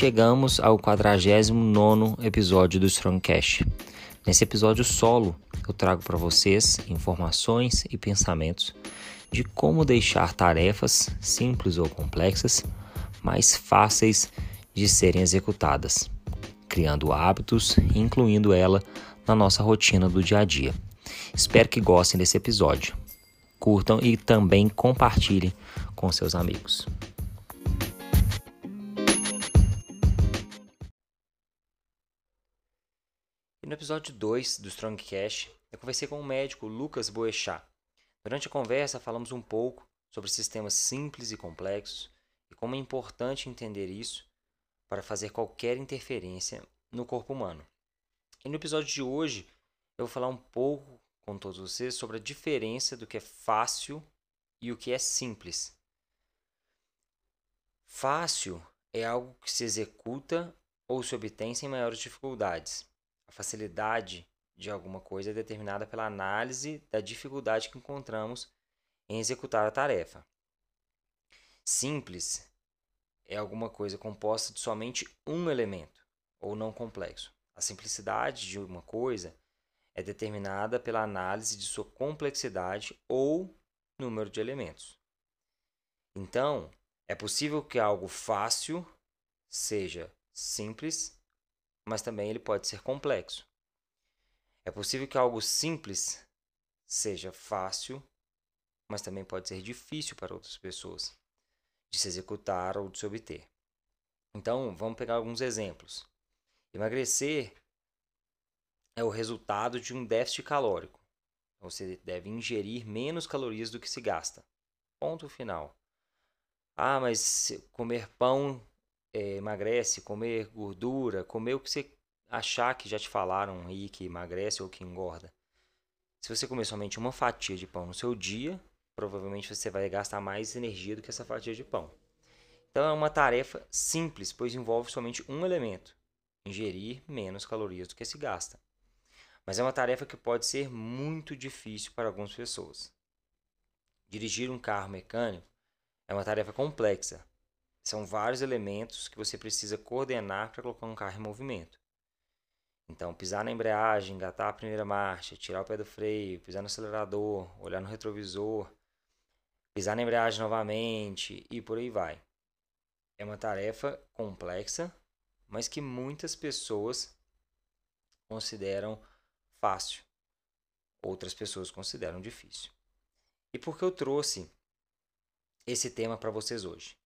Chegamos ao 49 episódio do Strongcast. Nesse episódio solo, eu trago para vocês informações e pensamentos de como deixar tarefas simples ou complexas mais fáceis de serem executadas, criando hábitos e incluindo ela na nossa rotina do dia a dia. Espero que gostem desse episódio. Curtam e também compartilhem com seus amigos. No episódio 2 do Strongcast, eu conversei com o médico Lucas Boechat. Durante a conversa, falamos um pouco sobre sistemas simples e complexos e como é importante entender isso para fazer qualquer interferência no corpo humano. E no episódio de hoje, eu vou falar um pouco com todos vocês sobre a diferença do que é fácil e o que é simples. Fácil é algo que se executa ou se obtém sem maiores dificuldades. A facilidade de alguma coisa é determinada pela análise da dificuldade que encontramos em executar a tarefa. Simples é alguma coisa composta de somente um elemento, ou não complexo. A simplicidade de uma coisa é determinada pela análise de sua complexidade ou número de elementos. Então, é possível que algo fácil seja simples mas também ele pode ser complexo. É possível que algo simples seja fácil, mas também pode ser difícil para outras pessoas de se executar ou de se obter. Então, vamos pegar alguns exemplos. Emagrecer é o resultado de um déficit calórico. Você deve ingerir menos calorias do que se gasta. Ponto final. Ah, mas comer pão é, emagrece, comer gordura, comer o que você achar que já te falaram aí que emagrece ou que engorda. Se você comer somente uma fatia de pão no seu dia, provavelmente você vai gastar mais energia do que essa fatia de pão. Então é uma tarefa simples, pois envolve somente um elemento: ingerir menos calorias do que se gasta. Mas é uma tarefa que pode ser muito difícil para algumas pessoas. Dirigir um carro mecânico é uma tarefa complexa, são vários elementos que você precisa coordenar para colocar um carro em movimento. Então, pisar na embreagem, engatar a primeira marcha, tirar o pé do freio, pisar no acelerador, olhar no retrovisor, pisar na embreagem novamente e por aí vai. É uma tarefa complexa, mas que muitas pessoas consideram fácil. Outras pessoas consideram difícil. E por que eu trouxe esse tema para vocês hoje?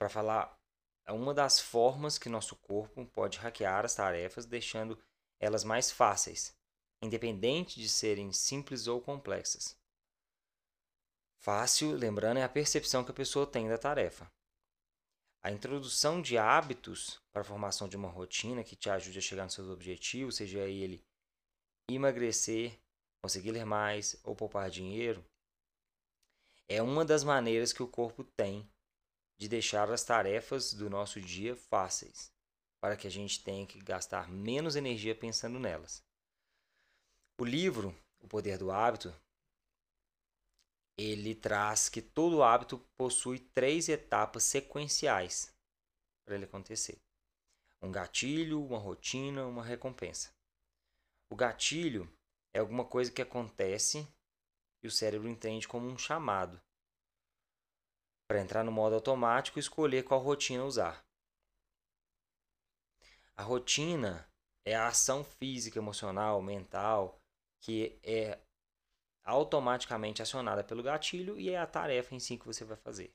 Para falar é uma das formas que nosso corpo pode hackear as tarefas, deixando elas mais fáceis, independente de serem simples ou complexas. Fácil, lembrando, é a percepção que a pessoa tem da tarefa. A introdução de hábitos para a formação de uma rotina que te ajude a chegar nos seus objetivos, seja ele emagrecer, conseguir ler mais ou poupar dinheiro, é uma das maneiras que o corpo tem de deixar as tarefas do nosso dia fáceis, para que a gente tenha que gastar menos energia pensando nelas. O livro O Poder do Hábito, ele traz que todo hábito possui três etapas sequenciais para ele acontecer: um gatilho, uma rotina, uma recompensa. O gatilho é alguma coisa que acontece e o cérebro entende como um chamado para entrar no modo automático e escolher qual rotina usar. A rotina é a ação física, emocional, mental que é automaticamente acionada pelo gatilho e é a tarefa em si que você vai fazer.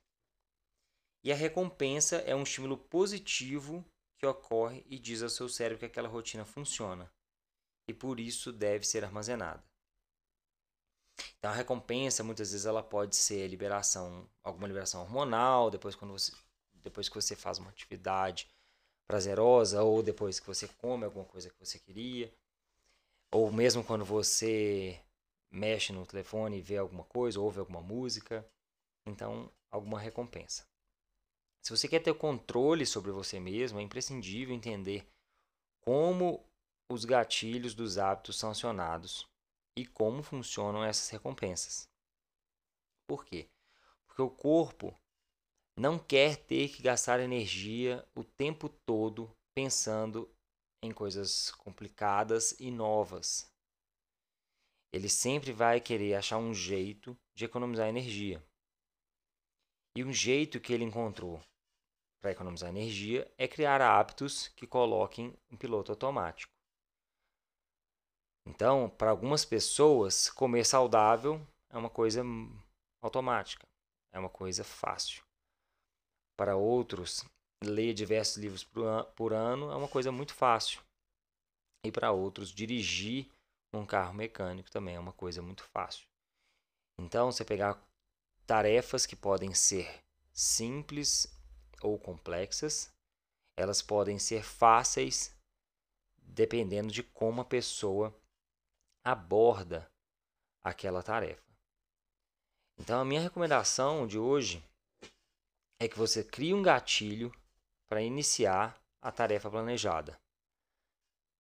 E a recompensa é um estímulo positivo que ocorre e diz ao seu cérebro que aquela rotina funciona e por isso deve ser armazenada. Então a recompensa muitas vezes ela pode ser liberação, alguma liberação hormonal, depois quando você depois que você faz uma atividade prazerosa ou depois que você come alguma coisa que você queria, ou mesmo quando você mexe no telefone e vê alguma coisa, ouve alguma música, então alguma recompensa. Se você quer ter controle sobre você mesmo, é imprescindível entender como os gatilhos dos hábitos são acionados e como funcionam essas recompensas. Por quê? Porque o corpo não quer ter que gastar energia o tempo todo pensando em coisas complicadas e novas. Ele sempre vai querer achar um jeito de economizar energia. E um jeito que ele encontrou para economizar energia é criar hábitos que coloquem em piloto automático. Então, para algumas pessoas, comer saudável é uma coisa automática, é uma coisa fácil. Para outros, ler diversos livros por ano é uma coisa muito fácil. E para outros, dirigir um carro mecânico também é uma coisa muito fácil. Então, você pegar tarefas que podem ser simples ou complexas, elas podem ser fáceis dependendo de como a pessoa aborda aquela tarefa. Então, a minha recomendação de hoje é que você crie um gatilho para iniciar a tarefa planejada.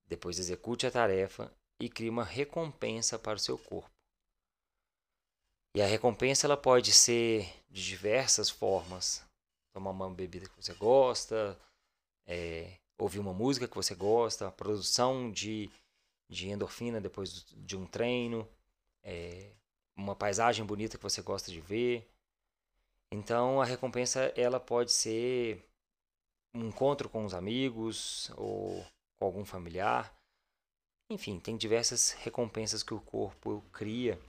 Depois execute a tarefa e crie uma recompensa para o seu corpo. E a recompensa ela pode ser de diversas formas. Tomar uma bebida que você gosta, é, ouvir uma música que você gosta, produção de, de endorfina depois de um treino, é, uma paisagem bonita que você gosta de ver. Então a recompensa ela pode ser um encontro com os amigos ou com algum familiar. Enfim, tem diversas recompensas que o corpo cria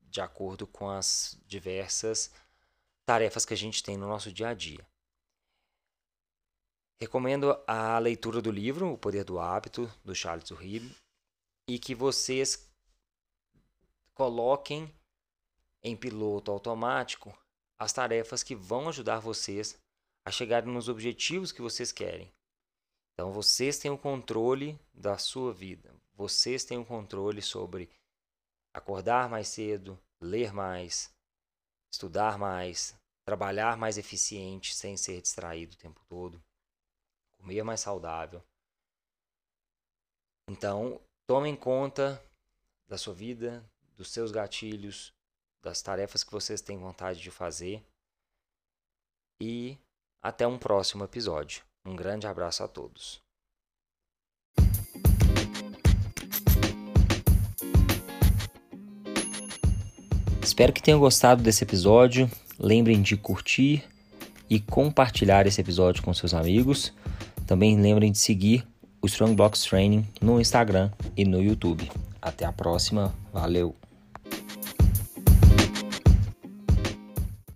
de acordo com as diversas tarefas que a gente tem no nosso dia a dia. Recomendo a leitura do livro O Poder do Hábito, do Charles Duhigg, e que vocês coloquem em piloto automático as tarefas que vão ajudar vocês a chegarem nos objetivos que vocês querem. Então vocês têm o controle da sua vida. Vocês têm o controle sobre acordar mais cedo, ler mais, estudar mais, trabalhar mais eficiente sem ser distraído o tempo todo, comer mais saudável. Então, tome em conta da sua vida, dos seus gatilhos, das tarefas que vocês têm vontade de fazer. E até um próximo episódio. Um grande abraço a todos. Espero que tenham gostado desse episódio. Lembrem de curtir e compartilhar esse episódio com seus amigos. Também lembrem de seguir o Strong Box Training no Instagram e no YouTube. Até a próxima. Valeu!